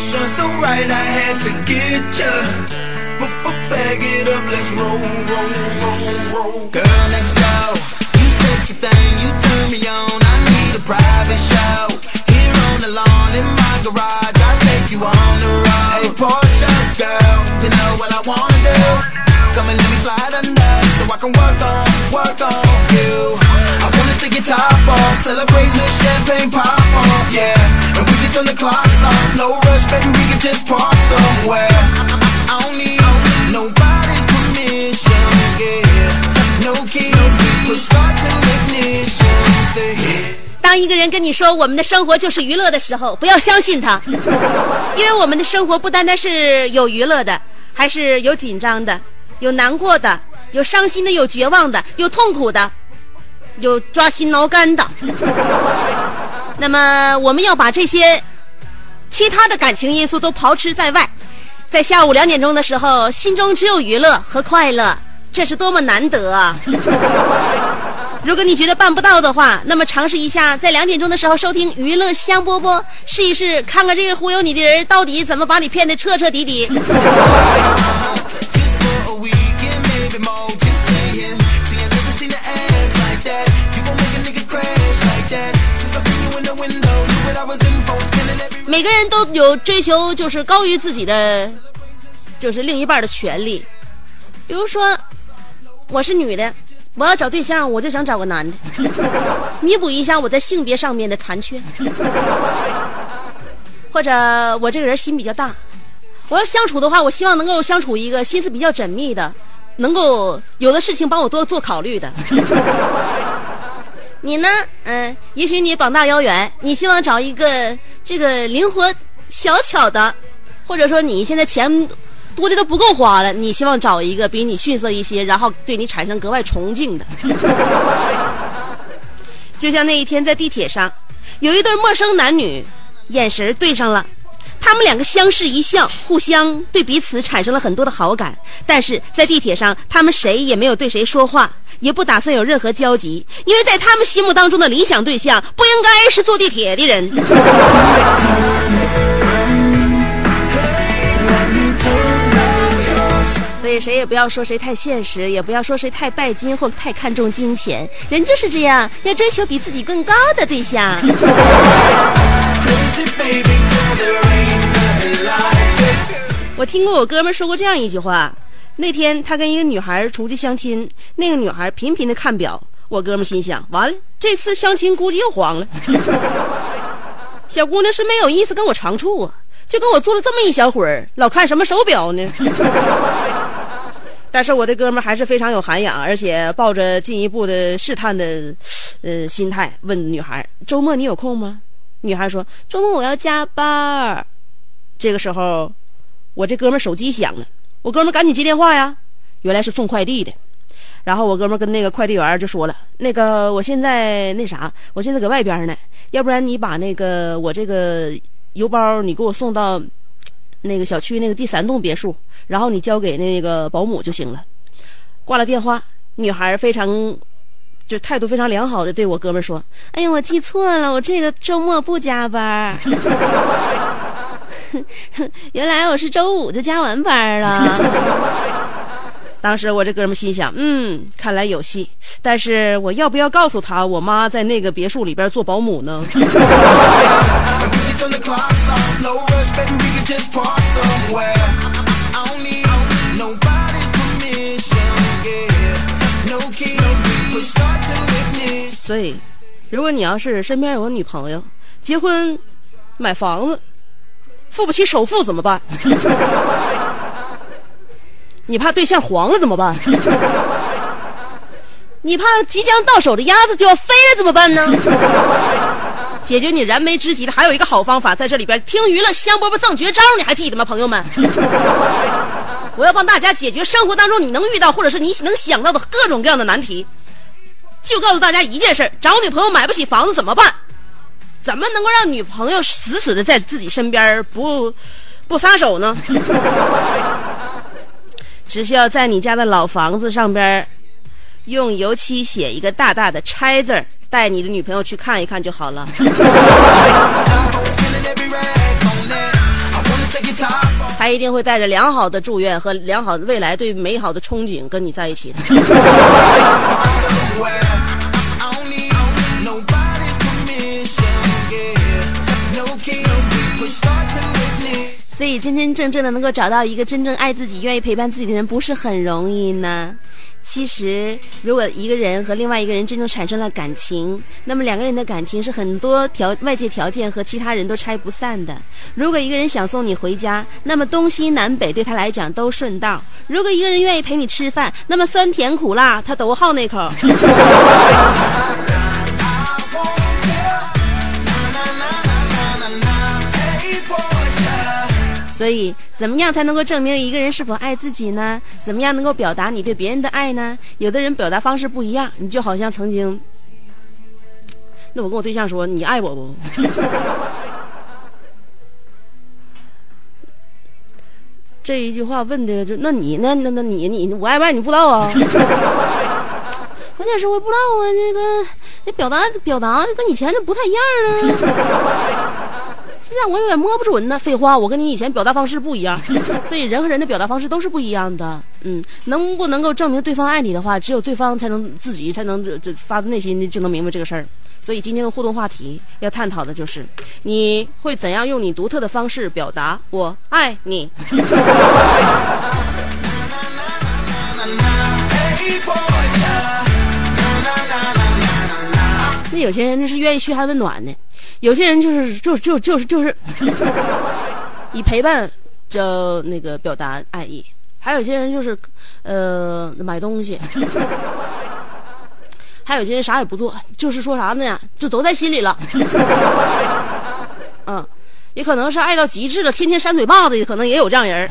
Porsche, so right I had to get ya. Bag it up, let's roll, roll, roll, roll. Girl next door, you sexy thing, you turn me on. I need a private show. Here on the lawn in my garage, I'll take you on the road. Hey Porsche girl, you know what I wanna do. Come and let me slide under, so I can work on, work on you. Take your top off, celebrate the champagne pop off, yeah. And we can turn the clocks off, no rush, baby, we can just park somewhere. I don't need nobody's permission, yeah. No keys, push start to ignition, say yeah. 当一个人跟你说我们的生活就是娱乐的时候，不要相信他，因为我们的生活不单单是有娱乐的，还是有紧张的，有难过的，有伤心的，有绝望的，有痛苦的，有抓心挠肝的。那么我们要把这些其他的感情因素都刨斥在外，在下午两点钟的时候，心中只有娱乐和快乐，这是多么难得啊！如果你觉得办不到的话，那么尝试一下，在两点钟的时候收听娱乐香饽饽，试一试，看看这个忽悠你的人到底怎么把你骗得彻彻底底。每个人都有追求，就是高于自己的，就是另一半的权利。比如说，我是女的，我要找对象，我就想找个男的，弥补一下我在性别上面的残缺。或者我这个人心比较大，我要相处的话，我希望能够相处一个心思比较缜密的，能够有的事情帮我多做考虑的。你呢？嗯，也许你膀大腰圆，你希望找一个这个灵活小巧的，或者说你现在钱多的都不够花了，你希望找一个比你逊色一些，然后对你产生格外崇敬的。就像那一天在地铁上，有一对陌生男女眼神对上了，他们两个相视一笑，互相对彼此产生了很多的好感，但是在地铁上，他们谁也没有对谁说话。也不打算有任何交集，因为在他们心目当中的理想对象不应该是坐地铁的人。以谁也不要说谁太现实，也不要说谁太拜金或太看重金钱。人就是这样，要追求比自己更高的对象。我听过我哥们说过这样一句话。那天他跟一个女孩出去相亲，那个女孩频频的看表，我哥们心想：完了，这次相亲估计又黄了。小姑娘是没有意思跟我长处啊，就跟我坐了这么一小会儿，老看什么手表呢？但是我的哥们还是非常有涵养，而且抱着进一步的试探的，呃心态问女孩：周末你有空吗？女孩说：周末我要加班。这个时候，我这哥们手机响了。我哥们赶紧接电话呀，原来是送快递的。然后我哥们跟那个快递员就说了：“那个我现在那啥，我现在搁外边呢，要不然你把那个我这个邮包你给我送到那个小区那个第三栋别墅，然后你交给那个保姆就行了。”挂了电话，女孩非常就态度非常良好的对我哥们儿说：“哎呀，我记错了，我这个周末不加班。原来我是周五就加完班了。”当时我这哥们心想，嗯，看来有戏。但是我要不要告诉他我妈在那个别墅里边做保姆呢？所以，如果你要是身边有个女朋友，结婚买房子，付不起首付怎么办？你怕对象黄了怎么办？你怕即将到手的鸭子就要飞了怎么办呢？解决你燃眉之急的还有一个好方法，在这里边听娱乐香饽饽赠绝招，你还记得吗，朋友们？我要帮大家解决生活当中你能遇到或者是你能想到的各种各样的难题，就告诉大家一件事：找女朋友买不起房子怎么办？怎么能够让女朋友死死的在自己身边不 不撒手呢？只需要在你家的老房子上边，用油漆写一个大大的“拆”字儿，带你的女朋友去看一看就好了。他一定会带着良好的祝愿和良好的未来，对美好的憧憬跟你在一起的。所以，真真正正的能够找到一个真正爱自己、愿意陪伴自己的人，不是很容易呢。其实，如果一个人和另外一个人真正产生了感情，那么两个人的感情是很多条外界条件和其他人都拆不散的。如果一个人想送你回家，那么东西南北对他来讲都顺道；如果一个人愿意陪你吃饭，那么酸甜苦辣他都好那口。所以，怎么样才能够证明一个人是否爱自己呢？怎么样能够表达你对别人的爱呢？有的人表达方式不一样，你就好像曾经，那我跟我对象说：“你爱我不？” 这一句话问的就，那你那那那你你我爱不爱你不知道啊？关键是我不知道啊，这个这表达表达跟以前这不太一样啊。这让我有点摸不准呢。废话，我跟你以前表达方式不一样，所以人和人的表达方式都是不一样的。嗯，能不能够证明对方爱你的话，只有对方才能自己才能这这发自内心的就能明白这个事儿。所以今天的互动话题要探讨的就是，你会怎样用你独特的方式表达我爱你？有些人那是愿意嘘寒问暖的。有些人就是就就就是就是 以陪伴就那个表达爱意，还有些人就是呃买东西，还有些人啥也不做，就是说啥呢，就都在心里了。嗯，也可能是爱到极致了，天天扇嘴巴子，可能也有这样人。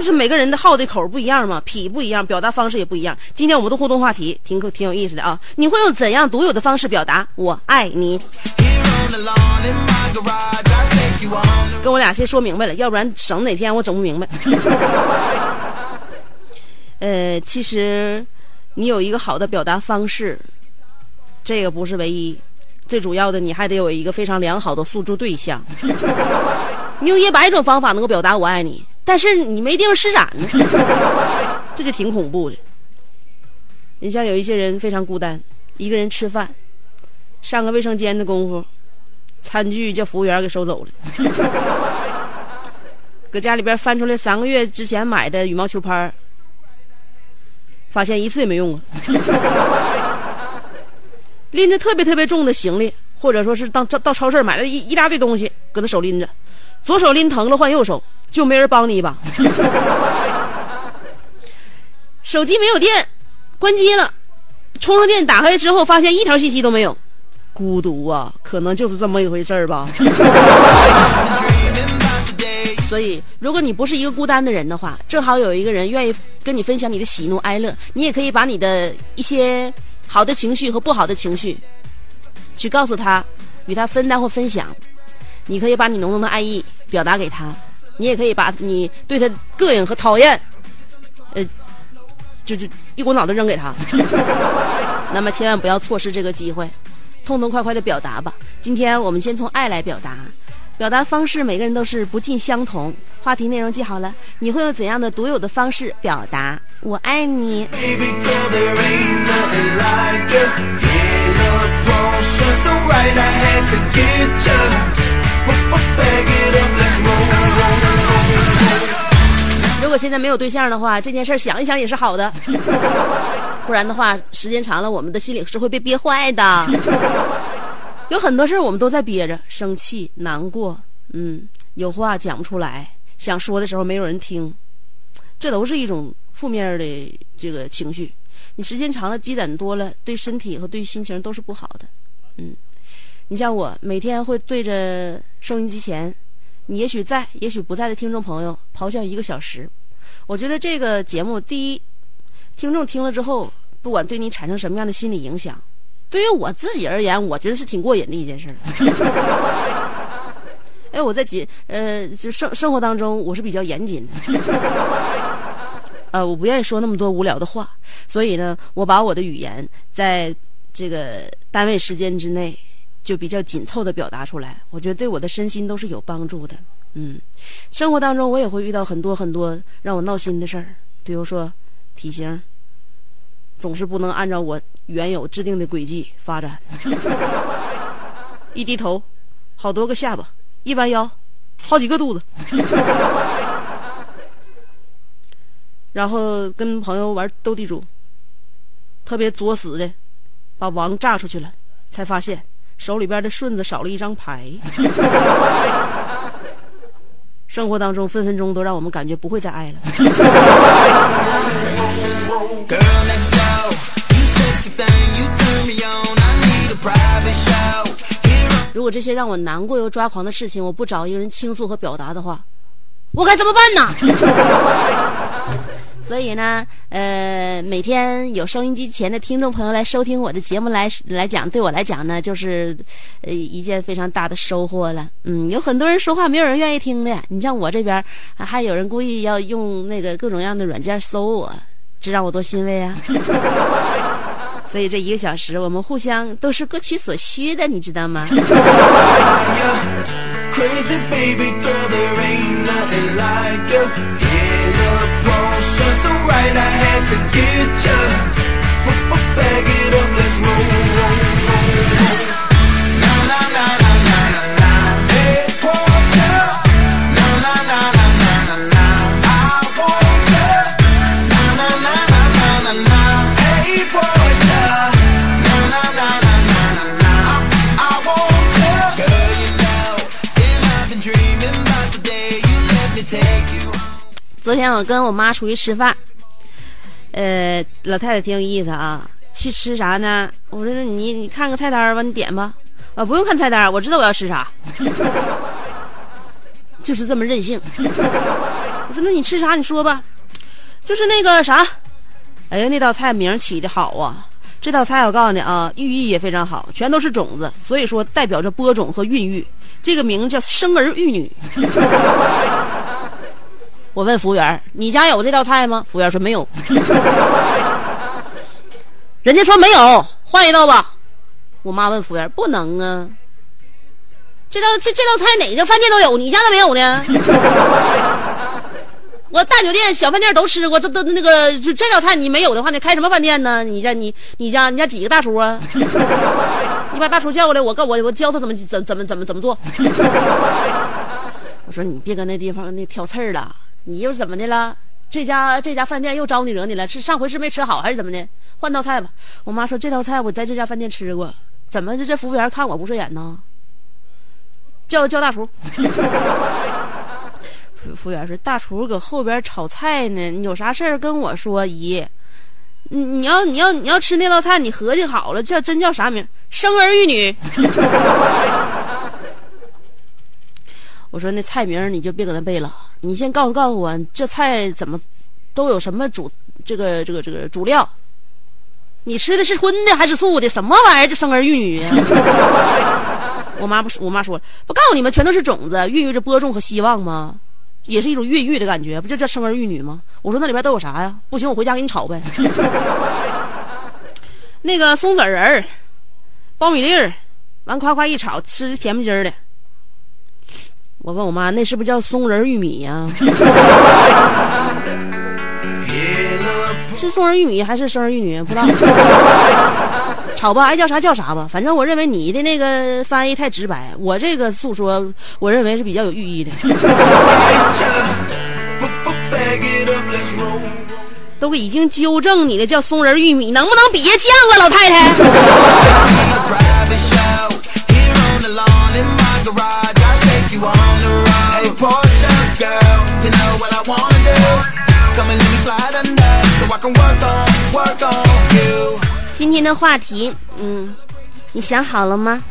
就是每个人的好的口不一样嘛，脾不一样，表达方式也不一样。今天我们的互动话题挺可挺有意思的啊！你会用怎样独有的方式表达我爱你？跟我俩先说明白了，要不然省哪天我整不明白。呃，其实你有一个好的表达方式，这个不是唯一，最主要的你还得有一个非常良好的诉诸对象。你有一百种方法能够表达我爱你。但是你没地方施展呢，这就挺恐怖的。你像有一些人非常孤单，一个人吃饭，上个卫生间的功夫，餐具叫服务员给收走了。搁家里边翻出来三个月之前买的羽毛球拍，发现一次也没用过。拎着特别特别重的行李，或者说是到到超市买了一一大堆东西，搁他手拎着，左手拎疼了换右手。就没人帮你一把，手机没有电，关机了，充上电打开之后，发现一条信息都没有，孤独啊，可能就是这么一回事儿吧。所以，如果你不是一个孤单的人的话，正好有一个人愿意跟你分享你的喜怒哀乐，你也可以把你的一些好的情绪和不好的情绪，去告诉他，与他分担或分享。你可以把你浓浓的爱意表达给他。你也可以把你对他膈应和讨厌，呃，就就一股脑的扔给他。那么千万不要错失这个机会，痛痛快快的表达吧。今天我们先从爱来表达，表达方式每个人都是不尽相同。话题内容记好了，你会用怎样的独有的方式表达“我爱你如果现在没有对象的话，这件事想一想也是好的，不然的话，时间长了，我们的心里是会被憋坏的。有很多事我们都在憋着，生气、难过，嗯，有话讲不出来，想说的时候没有人听，这都是一种负面的这个情绪。你时间长了，积攒多了，对身体和对心情都是不好的。嗯，你像我每天会对着收音机前，你也许在，也许不在的听众朋友咆哮一个小时。我觉得这个节目，第一，听众听了之后，不管对你产生什么样的心理影响，对于我自己而言，我觉得是挺过瘾的一件事儿。哎，我在节呃，就生生活当中，我是比较严谨的。呃，我不愿意说那么多无聊的话，所以呢，我把我的语言在这个单位时间之内就比较紧凑的表达出来，我觉得对我的身心都是有帮助的。嗯，生活当中我也会遇到很多很多让我闹心的事儿，比如说体型总是不能按照我原有制定的轨迹发展，一低头好多个下巴，一弯腰好几个肚子。然后跟朋友玩斗地主，特别作死的，把王炸出去了，才发现手里边的顺子少了一张牌。生活当中分分钟都让我们感觉不会再爱了。如果这些让我难过又抓狂的事情，我不找一个人倾诉和表达的话，我该怎么办呢？所以呢，呃，每天有收音机前的听众朋友来收听我的节目来来讲，对我来讲呢，就是呃一件非常大的收获了。嗯，有很多人说话没有人愿意听的，你像我这边还有人故意要用那个各种各样的软件搜我，这让我多欣慰啊！所以这一个小时，我们互相都是各取所需的，你知道吗？Right I had to get you. Bag it up, let's roll, roll, roll. Na na na na na na na. Hey Porsche. Na na na na na na na. I want you. Na na na na na na na. Hey Porsche. Na na na na na na na. I want you. Girl, you know, I've been dreaming about the day you let me take you. 昨天我跟我妈出去吃饭，呃，老太太挺有意思啊。去吃啥呢？我说你你看个菜单吧，你点吧。啊，不用看菜单，我知道我要吃啥，就是这么任性。我说那你吃啥？你说吧。就是那个啥，哎呀，那道菜名起的好啊。这道菜我告诉你啊，寓意也非常好，全都是种子，所以说代表着播种和孕育。这个名叫生儿育女。我问服务员：“你家有这道菜吗？”服务员说：“没有。”人家说没有，换一道吧。我妈问服务员：“不能啊，这道这这道菜哪个饭店都有，你家咋没有呢？” 我大酒店、小饭店都吃过，这都那个就这道菜你没有的话，你开什么饭店呢？你家你你家你家几个大厨啊？你把大厨叫过来，我告我我教他怎么怎怎么怎么怎么做。我说你别搁那地方那挑刺儿了，你又怎么的了？这家这家饭店又招你惹你了？是上回是没吃好还是怎么的？换道菜吧。我妈说这道菜我在这家饭店吃过，怎么这这服务员看我不顺眼呢？叫叫大厨。服 服务员说大厨搁后边炒菜呢，有啥事儿跟我说姨。你你要你要你要吃那道菜，你合计好了，这真叫啥名？生儿育女。我说那菜名你就别搁那背了，你先告诉告诉我这菜怎么都有什么主这个这个这个主料？你吃的是荤的还是素的？什么玩意儿？这生儿育女、我妈不是，我妈说不告诉你们，全都是种子，孕育着播种和希望吗？也是一种孕育的感觉，不就叫生儿育女吗？我说那里边都有啥呀？不行，我回家给你炒呗。那个松子仁儿、苞米粒儿，完夸夸一炒，吃的甜不唧的。我问我妈，那是不是叫松仁玉米呀、是松仁玉米还是生儿育女？不知道。炒吧，爱叫啥叫啥吧。反正我认为你的那个翻译太直白，我这个诉说，我认为是比较有寓意的。都已经纠正你了，叫松仁玉米，能不能别犟啊，老太太？You know what I wanna do. Come and let me slide under, so I can work on, work on you. 今天的话题，嗯，你想好了吗？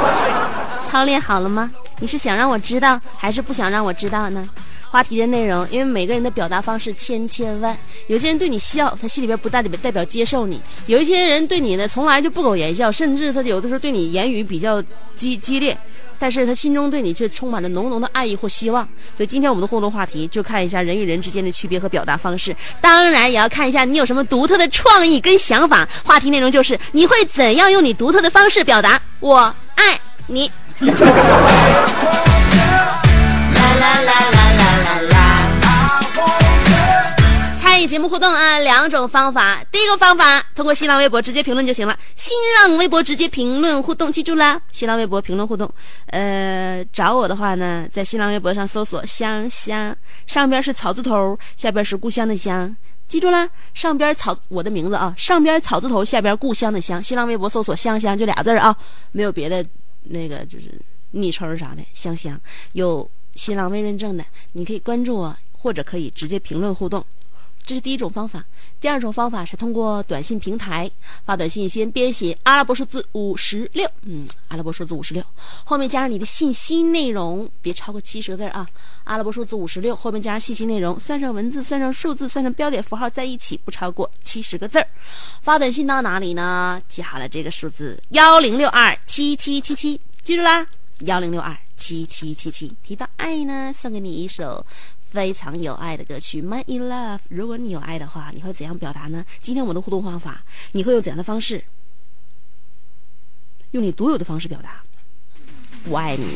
操练好了吗？你是想让我知道，还是不想让我知道呢？话题的内容，因为每个人的表达方式千千万，有些人对你笑，他心里边不代表代表接受你；有一些人对你呢，从来就不苟言笑，甚至他有的时候对你言语比较激激烈，但是他心中对你却充满了浓浓的爱意或希望。所以今天我们的互动话题就看一下人与人之间的区别和表达方式，当然也要看一下你有什么独特的创意跟想法。话题内容就是你会怎样用你独特的方式表达“我爱你”。节目互动啊，两种方法。第一个方法，通过新浪微博直接评论就行了。新浪微博直接评论互动，记住啦！新浪微博评论互动。呃，找我的话呢，在新浪微博上搜索“香香”，上边是草字头，下边是故乡的乡。记住了，上边草我的名字啊，上边草字头，下边故乡的乡。新浪微博搜索“香香”就俩字儿啊，没有别的那个就是昵称啥的，香香有新浪微认证的，你可以关注我，或者可以直接评论互动。这是第一种方法。第二种方法是通过短信平台发短信，先编写阿拉伯数字五十六，嗯，阿拉伯数字五十六，后面加上你的信息内容，别超过七十个字儿啊。阿拉伯数字五十六，后面加上信息内容，算上文字，算上数字，算上标点符号在一起，不超过七十个字儿。发短信到哪里呢？记好了这个数字幺零六二七七七七，记住啦，幺零六二七七七七。提到爱呢，送给你一首。非常有爱的歌曲《My in Love》。如果你有爱的话，你会怎样表达呢？今天我们的互动方法，你会用怎样的方式？用你独有的方式表达。我爱你。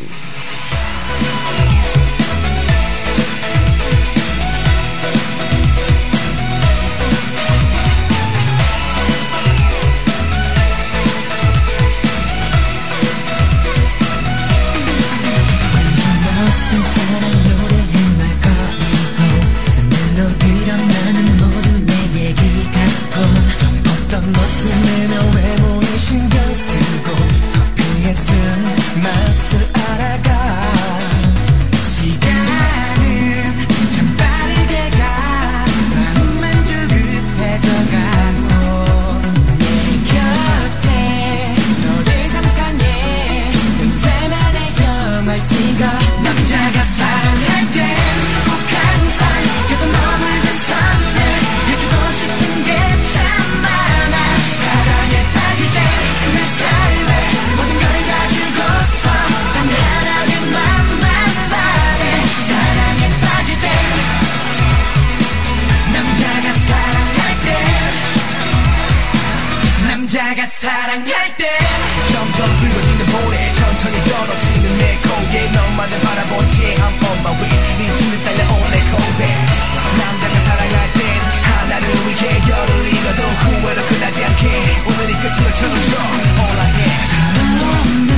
채 I'm on my way 미치는 달려온 내 고백. 남자가 사랑할 땐 하나를 위해 열을 잃어도 후회로 끝나지 않게. 오늘이 끝인 것처럼 줘. All I get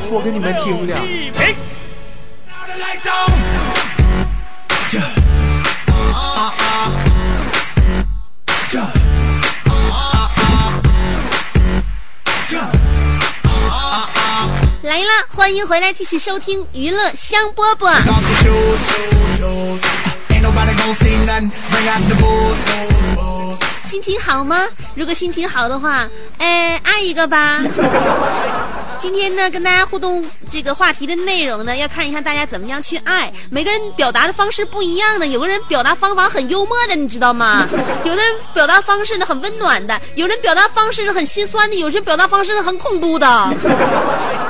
说给你们听的。来了，欢迎回来，继续收听娱乐香饽饽。心情好吗？如果心情好的话，哎，爱一个吧。今天呢，跟大家互动这个话题的内容呢，要看一看大家怎么样去爱。每个人表达的方式不一样的，有个人表达方法很幽默的，你知道吗？有的人表达方式呢很温暖的，有人表达方式是很心酸的，有人表达方式是很恐怖的。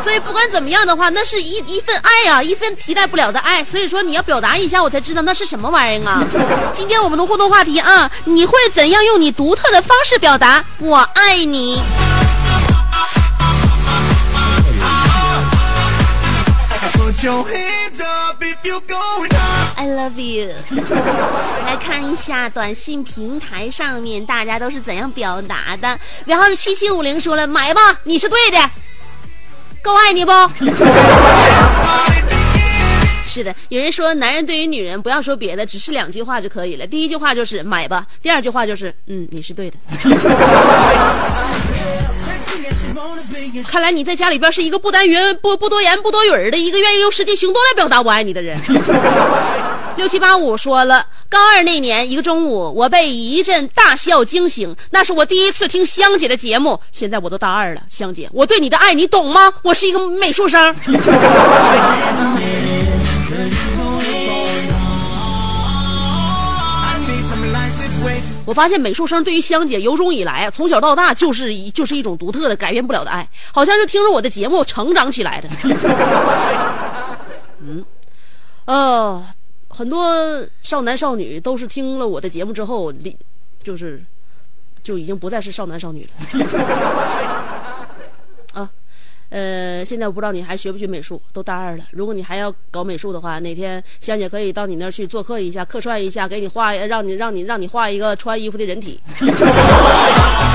所以不管怎么样的话，那是一一份爱啊，一份替代不了的爱。所以说你要表达一下，我才知道那是什么玩意儿啊。今天我们的互动话题啊，你会怎样用你独特的方式表达“我爱你”？I love you。来看一下短信平台上面大家都是怎样表达的。然后是七七五零说了，买吧，你是对的，够爱你不？是的，有人说男人对于女人不要说别的，只是两句话就可以了。第一句话就是买吧，第二句话就是嗯，你是对的。看来你在家里边是一个不单云不不多言不多语儿的一个愿意用实际行动来表达我爱你的人。六七八五说了，高二那年一个中午，我被一阵大笑惊醒，那是我第一次听香姐的节目。现在我都大二了，香姐，我对你的爱你懂吗？我是一个美术生。我发现美术生对于香姐由衷以来，从小到大就是一就是一种独特的、改变不了的爱，好像是听着我的节目成长起来的。嗯，呃，很多少男少女都是听了我的节目之后，就是就已经不再是少男少女了。呃，现在我不知道你还学不学美术，都大二了。如果你还要搞美术的话，哪天香姐可以到你那儿去做客一下，客串一下，给你画，让你让你让你画一个穿衣服的人体。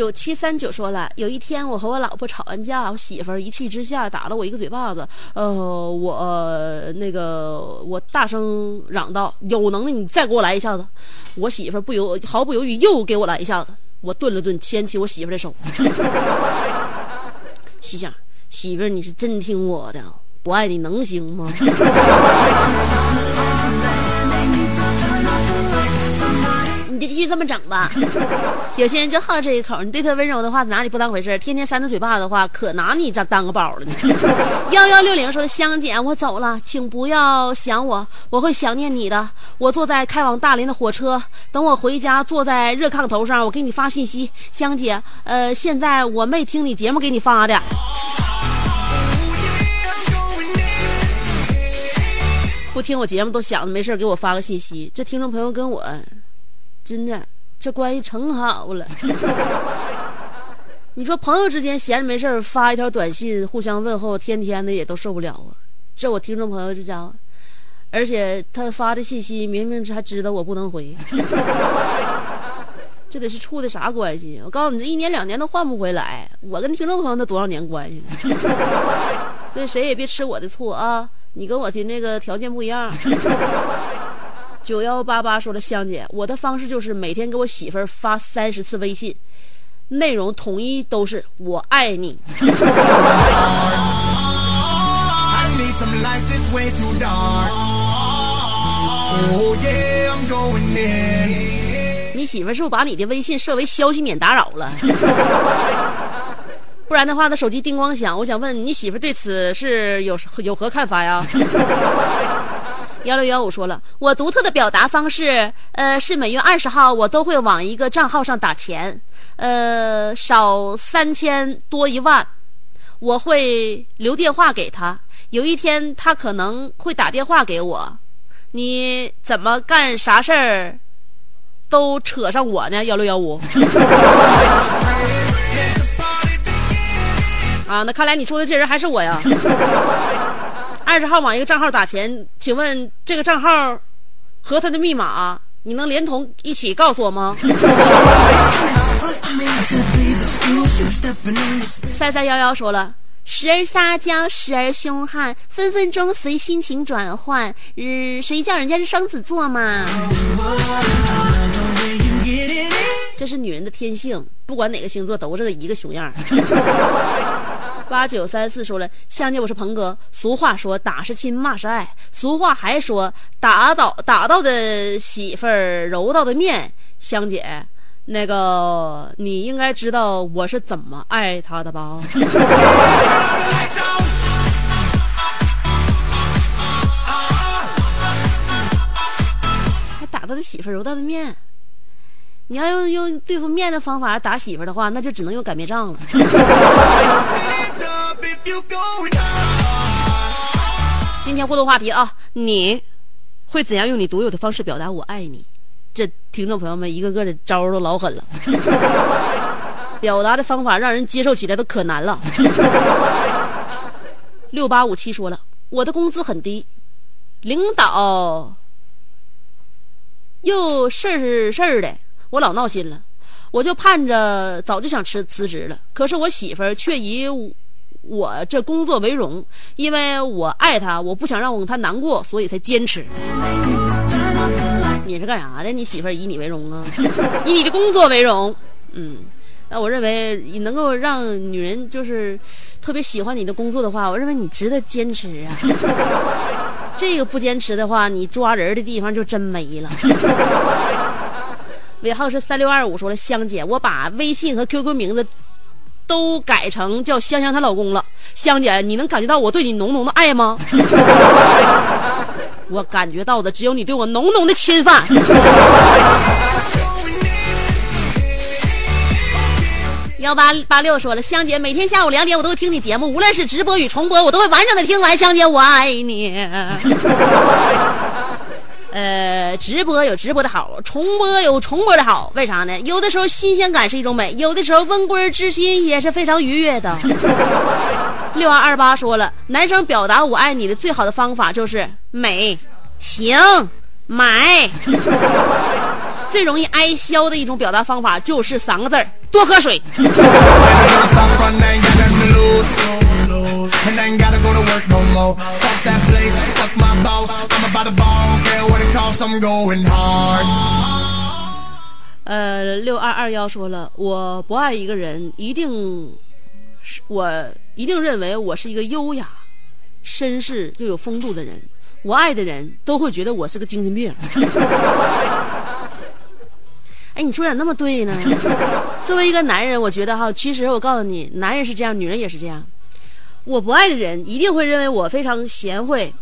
九七三九说了，有一天我和我老婆吵完架，我媳妇儿一气之下打了我一个嘴巴子。呃，我、那个我大声嚷道：“有能耐你再给我来一下子！”我媳妇儿不由毫不犹豫又给我来一下子。我顿了顿，牵起我媳妇儿的手，心想：媳妇儿你是真听我的，不爱你能行吗？这么整吧。有些人就好这一口，你对他温柔的话，拿你不当回事天天扇他嘴巴的话，可拿你这当个宝了。幺幺六零说：“香姐，我走了，请不要想我，我会想念你的。我坐在开往大连的火车，等我回家，坐在热炕头上，我给你发信息。香姐，呃，现在我没听你节目给你发的。”不听我节目都想着没事给我发个信息，这听众朋友跟我真的这关系成好了。你说朋友之间闲着没事发一条短信互相问候，天天的也都受不了啊。这我听众朋友这家伙，而且他发的信息明明是还知道我不能回，这得是处的啥关系？我告诉你，这一年两年都换不回来。我跟听众朋友那多少年关系了？所以谁也别吃我的醋啊！你跟我的那个条件不一样。九幺八八说了，香姐，我的方式就是每天给我媳妇儿发三十次微信，内容统一都是我爱你。你媳妇是不是把你的微信设为消息免打扰了？不然的话，那手机叮咣响。我想问你媳妇对此是有有何看法呀？幺六幺五说了，我独特的表达方式，呃，是每月二十号我都会往一个账号上打钱，呃，少三千多一万，我会留电话给他。有一天他可能会打电话给我，你怎么干啥事儿都扯上我呢？幺六幺五。啊，那看来你说的这人还是我呀。二十号往一个账号打钱，请问这个账号和他的密码，你能连同一起告诉我吗？三三幺幺说了。时而撒娇，时而凶悍，分分钟随心情转换。嗯，谁叫人家是双子座嘛？这是女人的天性，不管哪个星座都是一个熊样儿。八九三四说了，香姐，我是鹏哥。俗话说打是亲，骂是爱。俗话还说打倒打到的媳妇儿，揉到的面。香姐，那个你应该知道我是怎么爱她的吧？还打到的媳妇儿，揉到的面。你要用用对付面的方法打媳妇儿的话，那就只能用擀面杖了。今天互动话题啊，你会怎样用你独有的方式表达“我爱你”？这听众朋友们一个个的招都老狠了，表达的方法让人接受起来都可难了。六八五七说了，我的工资很低，领导又事儿事儿的，我老闹心了，我就盼着早就想辞辞职了，可是我媳妇儿却以我这工作为荣，因为我爱他，我不想让他难过，所以才坚持。你是干啥的？你媳妇以你为荣啊？以你的工作为荣。嗯，那我认为你能够让女人就是特别喜欢你的工作的话，我认为你值得坚持啊。这个不坚持的话，你抓人的地方就真没了。尾号是三六二五，说了香姐，我把微信和 QQ 名字都改成叫香香她老公了。香姐，你能感觉到我对你浓浓的爱吗？我感觉到的只有你对我浓浓的侵犯。幺八八六说了，香姐，每天下午两点我都会听你节目，无论是直播与重播，我都会完整的听完。香姐，我爱你。呃，直播有直播的好，重播有重播的好，为啥呢？有的时候新鲜感是一种美，有的时候温故知新也是非常愉悦的。六二二八说了，男生表达我爱你的最好的方法就是美、行、买。最容易挨削的一种表达方法就是三个字儿：多喝水。呃六二二幺说了我不爱一个人一定是我一定认为我是一个优雅绅士又有风度的人我爱的人都会觉得我是个精神病 哎你说咋那么对呢？作为一个男人我觉得哈其实我告诉你男人是这样女人也是这样。我不爱的人一定会认为我非常贤惠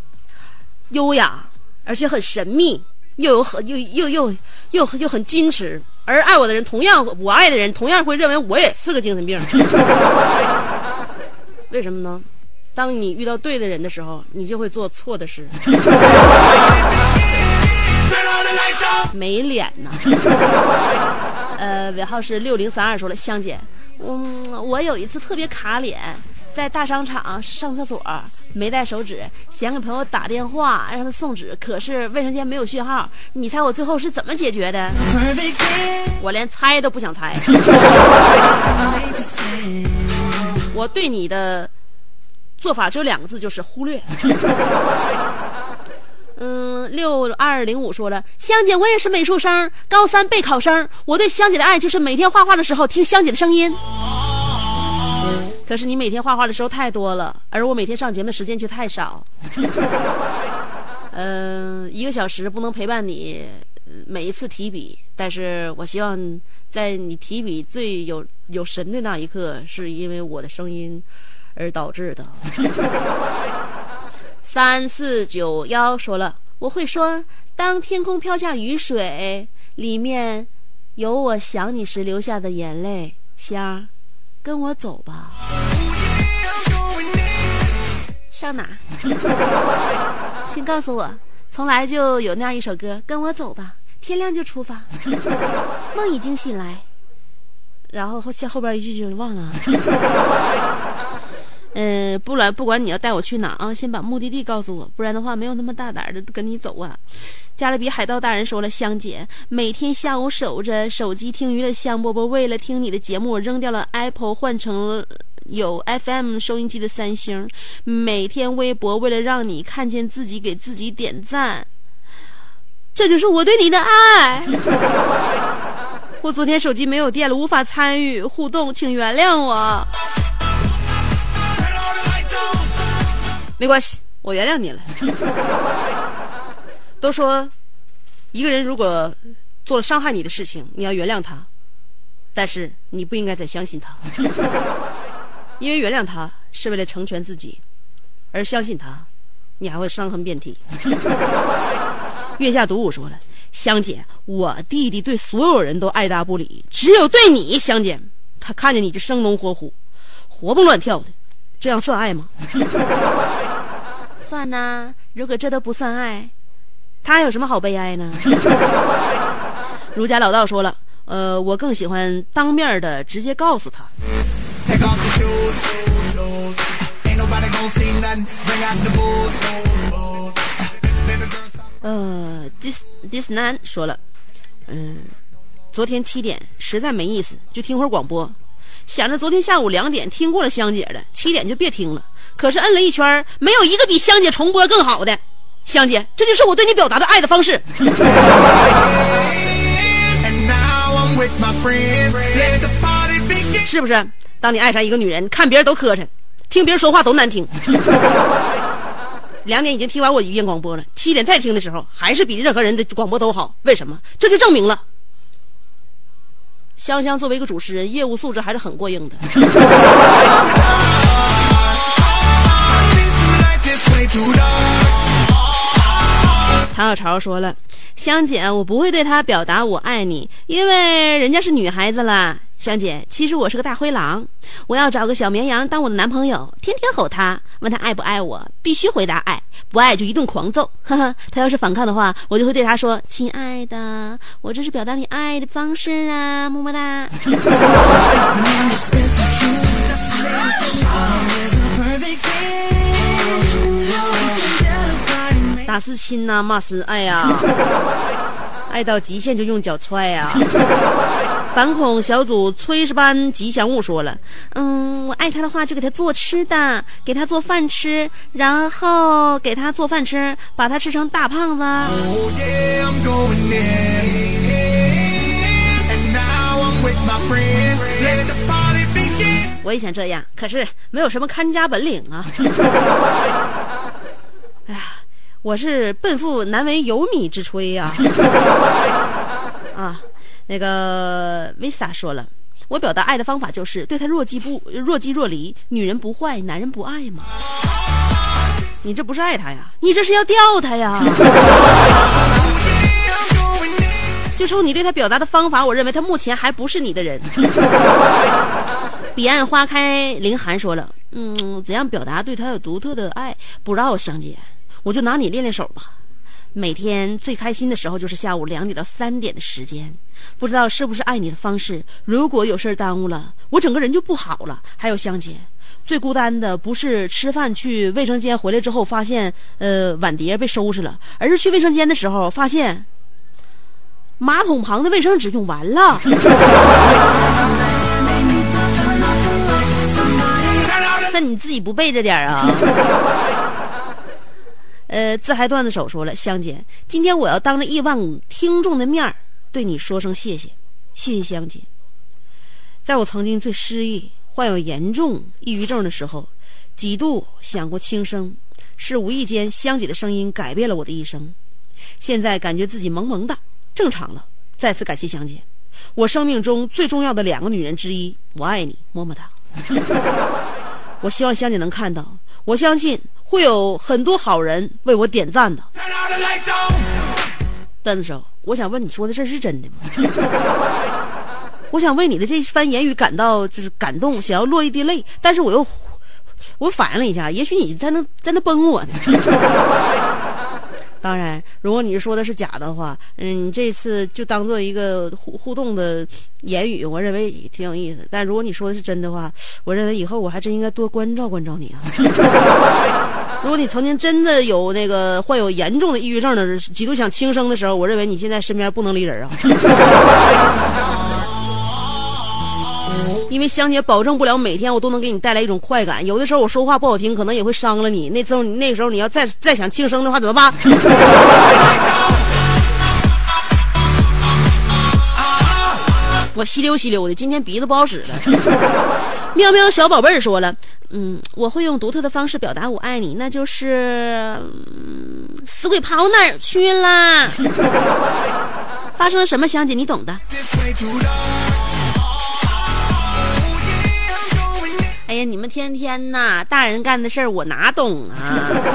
优雅而且很神秘，又有很又又又又又很矜持。而爱我的人，同样我爱的人，同样会认为我也是个精神病。为什么呢？当你遇到对的人的时候，你就会做错的事。没脸呐。呃，尾号是六零三二，说了，香姐，嗯，我有一次特别卡脸，在大商场上厕所没带手纸，想给朋友打电话让他送纸，可是卫生间没有讯号。你猜我最后是怎么解决的？我连猜都不想猜。我对你的做法只有两个字，就是忽略。嗯，六二零五说了，香姐，我也是美术生，高三备考生。我对香姐的爱就是每天画画的时候听香姐的声音。可是你每天画画的时候太多了，而我每天上节目的时间却太少。嗯、一个小时不能陪伴你呃每一次提笔，但是我希望在你提笔最有有神的那一刻，是因为我的声音而导致的。三四九幺说了，我会说，当天空飘下雨水，里面有我想你时流下的眼泪。香儿，跟我走吧。上哪？请告诉我，从来就有那样一首歌，跟我走吧，天亮就出发。梦已经醒来，然后后下后边一句就忘了。嗯，不了不管你要带我去哪啊，先把目的地告诉我，不然的话没有那么大胆的跟你走啊。加勒比海盗大人说了，香姐每天下午守着手机听娱乐香饽饽，为了听你的节目，我扔掉了 Apple，换成了有 FM 收音机的三星。每天微博为了让你看见自己，给自己点赞，这就是我对你的爱。我昨天手机没有电了，无法参与互动，请原谅我。没关系，我原谅你了。都说，一个人如果做了伤害你的事情，你要原谅他，但是你不应该再相信他，因为原谅他是为了成全自己，而相信他，你还会伤痕遍体。月下独舞说了，香姐，我弟弟对所有人都爱答不理，只有对你，香姐，他看见你就生龙活虎，活蹦乱跳的，这样算爱吗？算呐如果这都不算爱他有什么好悲哀呢？儒家老道说了呃我更喜欢当面的直接告诉他。呃 this this man 说了嗯昨天七点实在没意思就听会儿广播。想着昨天下午两点听过了香姐的七点就别听了。可是摁了一圈，没有一个比香姐重播更好的。香姐，这就是我对你表达的爱的方式。是不是？当你爱上一个女人，看别人都磕碜，听别人说话都难听。两点已经听完我语音广播了，七点再听的时候，还是比任何人的广播都好。为什么？这就证明了，香香作为一个主持人，业务素质还是很过硬的。唐小潮说了：“香姐，我不会对她表达我爱你，因为人家是女孩子了。香姐，其实我是个大灰狼，我要找个小绵羊当我的男朋友，天天吼他，问他爱不爱我，必须回答爱，不爱就一顿狂揍。呵呵，他要是反抗的话，我就会对他说：亲爱的，我这是表达你爱的方式啊，么么哒。”打是亲呐、骂是爱呀、爱到极限就用脚踹呀、反恐小组炊事班吉祥物说了，嗯，我爱他的话就给他做吃的，给他做饭吃，然后给他做饭吃，把他吃成大胖子。Oh yeah. 我也想这样，可是没有什么看家本领啊。哎呀，我是奔赴难为有米之炊呀、啊。那个 Visa 说了，我表达爱的方法就是对他若即不若即若离。女人不坏，男人不爱嘛。你这不是爱他呀，你这是要吊他呀。就冲你对他表达的方法，我认为他目前还不是你的人。彼岸花开，凌寒说了，嗯，怎样表达对他有独特的爱？不知道，香姐，我就拿你练练手吧。每天最开心的时候就是下午两点到三点的时间，不知道是不是爱你的方式。如果有事耽误了，我整个人就不好了。还有香姐，最孤单的不是吃饭去卫生间回来之后发现呃碗碟被收拾了，而是去卫生间的时候发现马桶旁的卫生纸用完了。那你自己不备着点啊？呃，自嗨段子手说了，香姐，今天我要当着亿万听众的面儿对你说声谢谢，谢谢香姐。在我曾经最失意、患有严重抑郁症的时候，几度想过轻生，是无意间香姐的声音改变了我的一生。现在感觉自己萌萌的，正常了。再次感谢香姐，我生命中最重要的两个女人之一，我爱你，么么哒。我希望乡里能看到，我相信会有很多好人为我点赞的。段子手，我想问你说的事是真的吗？我想为你的这番言语感到就是感动，想要落一滴泪，但是我又我反应了一下，也许你在那在那崩我呢。当然，如果你说的是假的话，嗯，你这次就当做一个互互动的言语，我认为挺有意思。但如果你说的是真的话，我认为以后我还真应该多关照关照你啊。如果你曾经真的有那个患有严重的抑郁症的，极度想轻生的时候，我认为你现在身边不能离人啊。因为香姐保证不了每天我都能给你带来一种快感，有的时候我说话不好听，可能也会伤了你。那时候那时候你要再再想轻生的话，怎么办？我吸溜吸溜的，今天鼻子不好使了。喵喵小宝贝儿说了，嗯，我会用独特的方式表达我爱你，那就是，嗯、死鬼跑哪儿去啦？发生了什么？香姐，你懂的。你们天天呐，大人干的事儿我哪懂啊？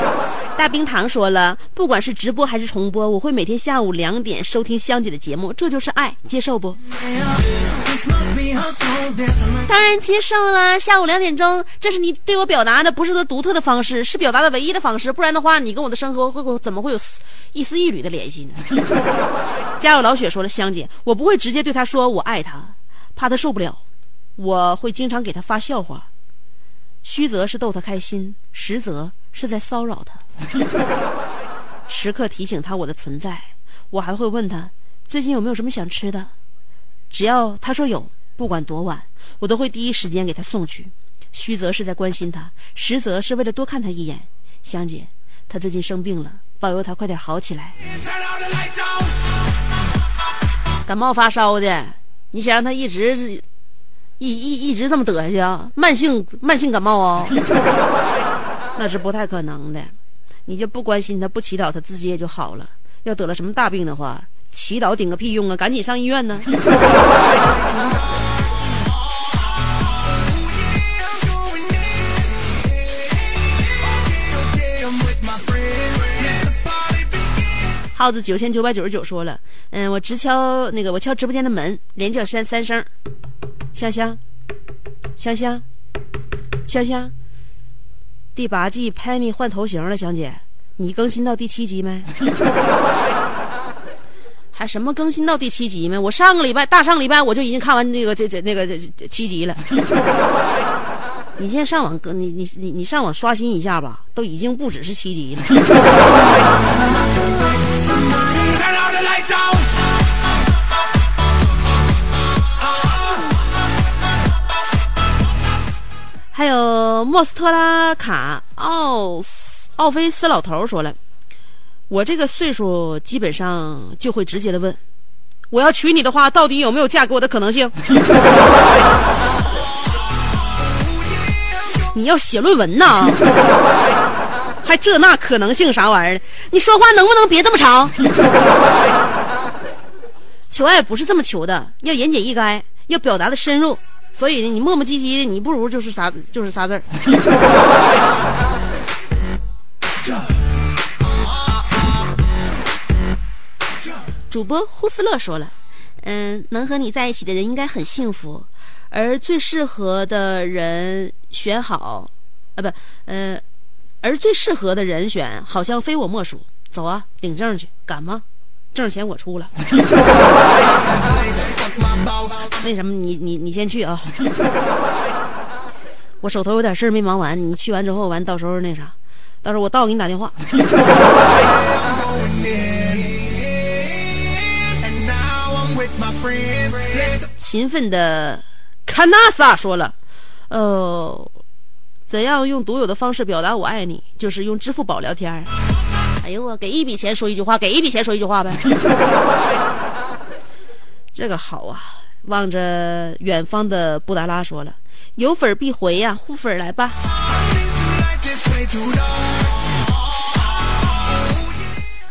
大冰糖说了，不管是直播还是重播，我会每天下午两点收听香姐的节目，这就是爱，接受不？当然接受啦。下午两点钟，这是你对我表达的不是个独特的方式，是表达的唯一的方式。不然的话，你跟我的生活会会怎么会有一丝一缕的联系呢？家有老雪说了，香姐，我不会直接对他说我爱他，怕他受不了，我会经常给他发笑话。虚则是逗他开心，实则是在骚扰他，时刻提醒他我的存在。我还会问他最近有没有什么想吃的，只要他说有，不管多晚，我都会第一时间给他送去。虚则是在关心他，实则是为了多看他一眼。香姐，他最近生病了，保佑他快点好起来。感冒发烧的，你想让他一直是？一一一直这么得下去啊？慢性慢性感冒啊？那是不太可能的。你就不关心他，不祈祷他自己也就好了。要得了什么大病的话，祈祷顶个屁用啊！赶紧上医院呢。耗子九千九百九十九说了，嗯，我直敲那个我敲直播间的门，连叫三三声。香香，香香，香香，第八季 Penny 换头型了，香姐，你更新到第七集没？还什么更新到第七集没？我上个礼拜大上个礼拜我就已经看完那个这这那个这这七集了。你现在上网你你你你上网刷新一下吧，都已经不只是七集了。还有莫斯特拉卡奥斯奥菲斯老头说了：“我这个岁数基本上就会直接的问，我要娶你的话，到底有没有嫁给我的可能性？你要写论文呢，还这那可能性啥玩意儿？你说话能不能别这么长？求爱不是这么求的，要言简意赅，要表达的深入。”所以呢，你磨磨唧唧的，你不如就是仨就是仨字儿。主播呼斯勒说了，嗯，能和你在一起的人应该很幸福，而最适合的人选好，啊不，呃，而最适合的人选好像非我莫属。走啊，领证去，敢吗？证钱我出了。那什么，你你你先去啊！我手头有点事没忙完，你去完之后完，到时候那啥，到时候我到给你打电话。勤奋的卡纳萨说了，呃，怎样用独有的方式表达我爱你？就是用支付宝聊天。哎呦我给一笔钱说一句话，给一笔钱说一句话呗。这个好啊！望着远方的布达拉说了：“有粉必回呀，互粉来吧。”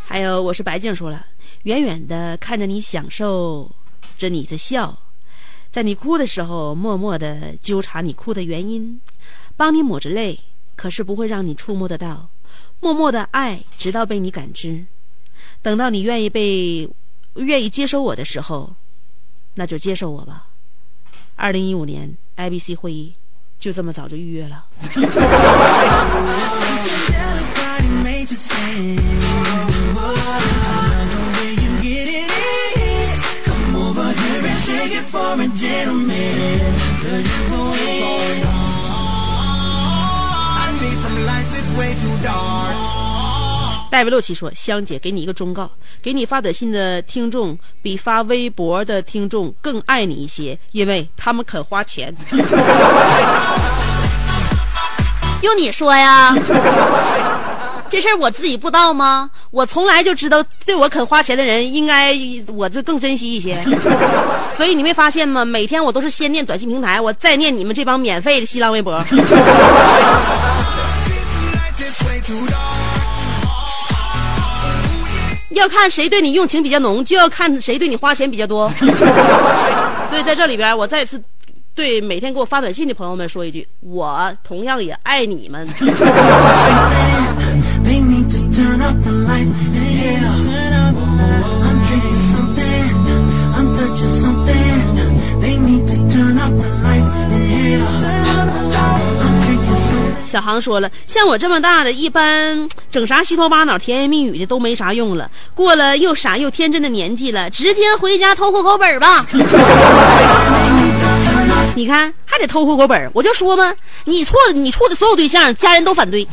还有我是白净说了，远远的看着你享受着你的笑，在你哭的时候默默的纠察你哭的原因，帮你抹着泪，可是不会让你触摸得到，默默的爱直到被你感知，等到你愿意被愿意接收我的时候，那就接受我吧。二零一五年 IBC 会议就这么早就预约了。戴维洛奇说：“香姐，给你一个忠告，给你发短信的听众比发微博的听众更爱你一些，因为他们肯花钱。用你说呀？这事儿我自己不知道吗？我从来就知道，对我肯花钱的人，应该我就更珍惜一些。所以你没发现吗？每天我都是先念短信平台，我再念你们这帮免费的新浪微博。”要看谁对你用情比较浓，就要看谁对你花钱比较多。所以在这里边，我再次对每天给我发短信的朋友们说一句：我同样也爱你们。小航说了，像我这么大的，一般整啥虚头巴脑、甜言蜜语的都没啥用了。过了又傻又天真的年纪了，直接回家偷户口本吧。你看，还得偷户口本，我就说嘛，你错的，你处的所有对象，家人都反对。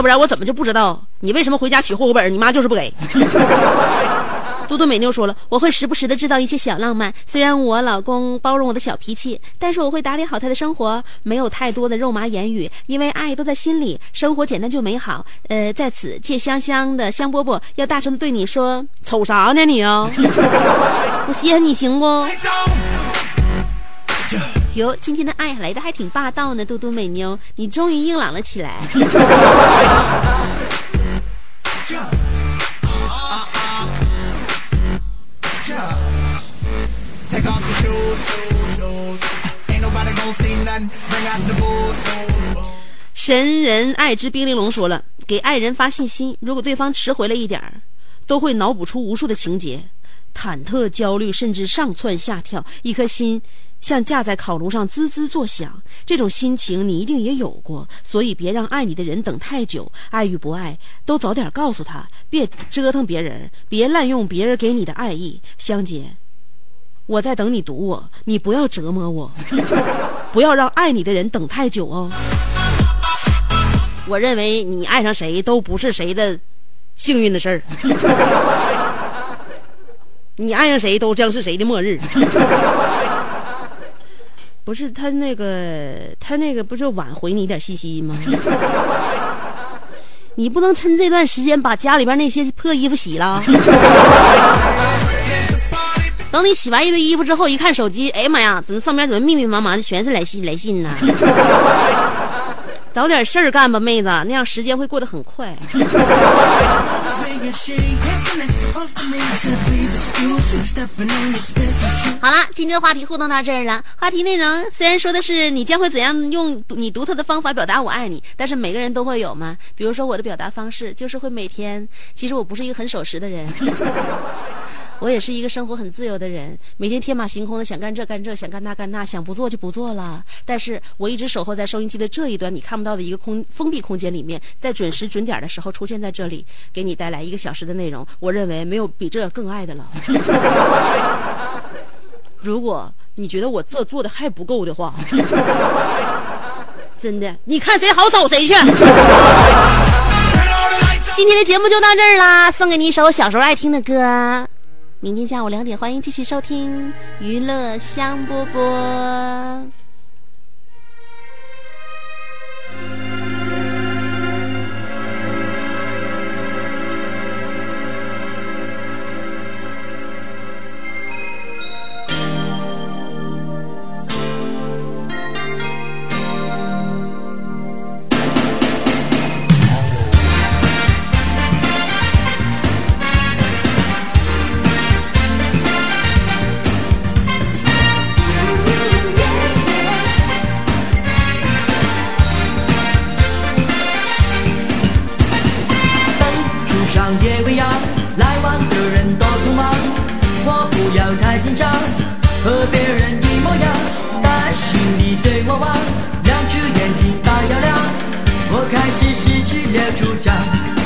要不然我怎么就不知道你为什么回家取户口本？你妈就是不给。嘟嘟美妞说了，我会时不时的制造一些小浪漫。虽然我老公包容我的小脾气，但是我会打理好他的生活，没有太多的肉麻言语，因为爱都在心里，生活简单就美好。呃，在此借香香的香饽饽，要大声的对你说：瞅啥呢你啊？我稀罕你行不？哟，今天的爱来的还挺霸道呢，嘟嘟美妞，你终于硬朗了起来。神人爱之冰玲珑说了，给爱人发信息，如果对方迟回了一点儿，都会脑补出无数的情节，忐忑、焦虑，甚至上蹿下跳，一颗心。像架在烤炉上滋滋作响，这种心情你一定也有过，所以别让爱你的人等太久。爱与不爱，都早点告诉他，别折腾别人，别滥用别人给你的爱意。香姐，我在等你读我，你不要折磨我，不要让爱你的人等太久哦。我认为你爱上谁都不是谁的幸运的事儿，你爱上谁都将是谁的末日。不是他那个，他那个不是挽回你一点信息吗？你不能趁这段时间把家里边那些破衣服洗了。等你洗完一堆衣服之后，一看手机，哎呀妈呀，怎么上面怎么密密麻麻的全是来信来信呢？找点事儿干吧，妹子，那样时间会过得很快。好了，今天的话题互动到这儿了。话题内容虽然说的是你将会怎样用你独特的方法表达我爱你，但是每个人都会有嘛。比如说我的表达方式就是会每天，其实我不是一个很守时的人。我也是一个生活很自由的人，每天天马行空的想干这干这，想干那干那，想不做就不做了。但是我一直守候在收音机的这一端，你看不到的一个空封闭空间里面，在准时准点的时候出现在这里，给你带来一个小时的内容。我认为没有比这更爱的了。如果你觉得我这做的还不够的话，真的，你看谁好找谁去。今天的节目就到这儿啦，送给你一首小时候爱听的歌。明天下午两点，欢迎继续收听娱乐香饽饽。路上也未央，来往的人多匆忙，我不要太紧张，和别人一模样，但是你对我望，两只眼睛大又亮，我开始失去了主张。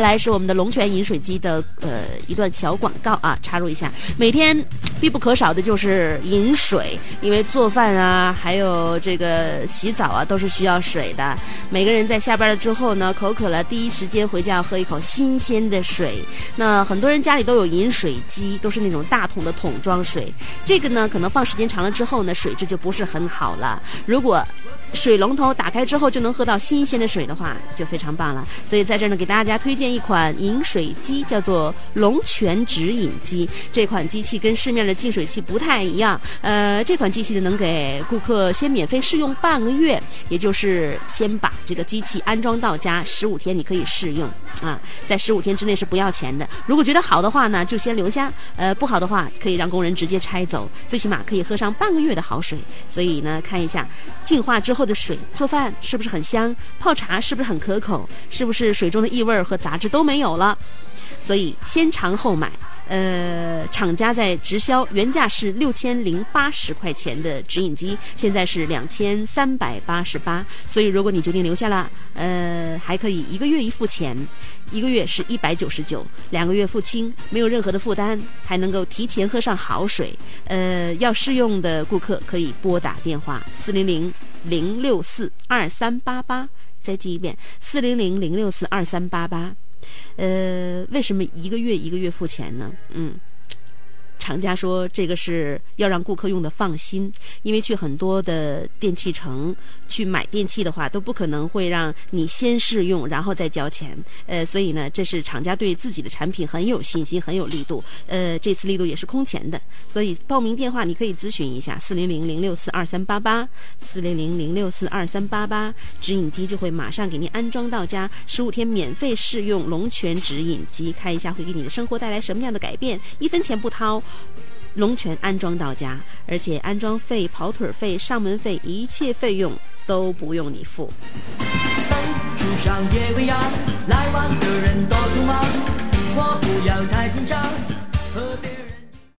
下来是我们的龙泉饮水机的呃一段小广告啊，插入一下。每天必不可少的就是饮水，因为做饭啊，还有这个洗澡啊，都是需要水的。每个人在下班了之后呢，口渴了，第一时间回家要喝一口新鲜的水。那很多人家里都有饮水机，都是那种大桶的桶装水。这个呢，可能放时间长了之后呢，水质就不是很好了。如果水龙头打开之后就能喝到新鲜的水的话，就非常棒了。所以在这儿呢，给大家推荐一款饮水机，叫做龙泉直饮机。这款机器跟市面的净水器不太一样，呃，这款机器呢能给顾客先免费试用半个月，也就是先把这个机器安装到家，十五天你可以试用啊，在十五天之内是不要钱的。如果觉得好的话呢，就先留下；呃，不好的话可以让工人直接拆走，最起码可以喝上半个月的好水。所以呢，看一下净化之后的水，做饭是不是很香？泡茶是不是很可口？是不是水中的异味和杂质都没有了？所以先尝后买。呃，厂家在直销原价是六千零八十块钱的直饮机，现在是两千三百八十八。所以如果你决定留下了，呃，还可以一个月一付钱，一个月是一百九十九，两个月付清，没有任何的负担，还能够提前喝上好水。呃，要试用的顾客可以拨打电话四零零零六四二三八八，再记一遍四零零零六四二三八八。呃，为什么一个月一个月付钱呢？嗯，厂家说这个是要让顾客用的放心，因为去很多的电器城去买电器的话，都不可能会让你先试用然后再交钱。呃，所以呢，这是厂家对自己的产品很有信心、很有力度。呃，这次力度也是空前的，所以报名电话你可以咨询一下四零零零六四二三八八四零零零六四二三八八，指引机就会马上给您安装到家，十五天免费试用龙泉指引机，看一下会给你的生活带来什么样的改变，一分钱不掏。龙泉安装到家，而且安装费、跑腿费、上门费，一切费用都不用你付。来往的人多匆忙，我不要太紧张。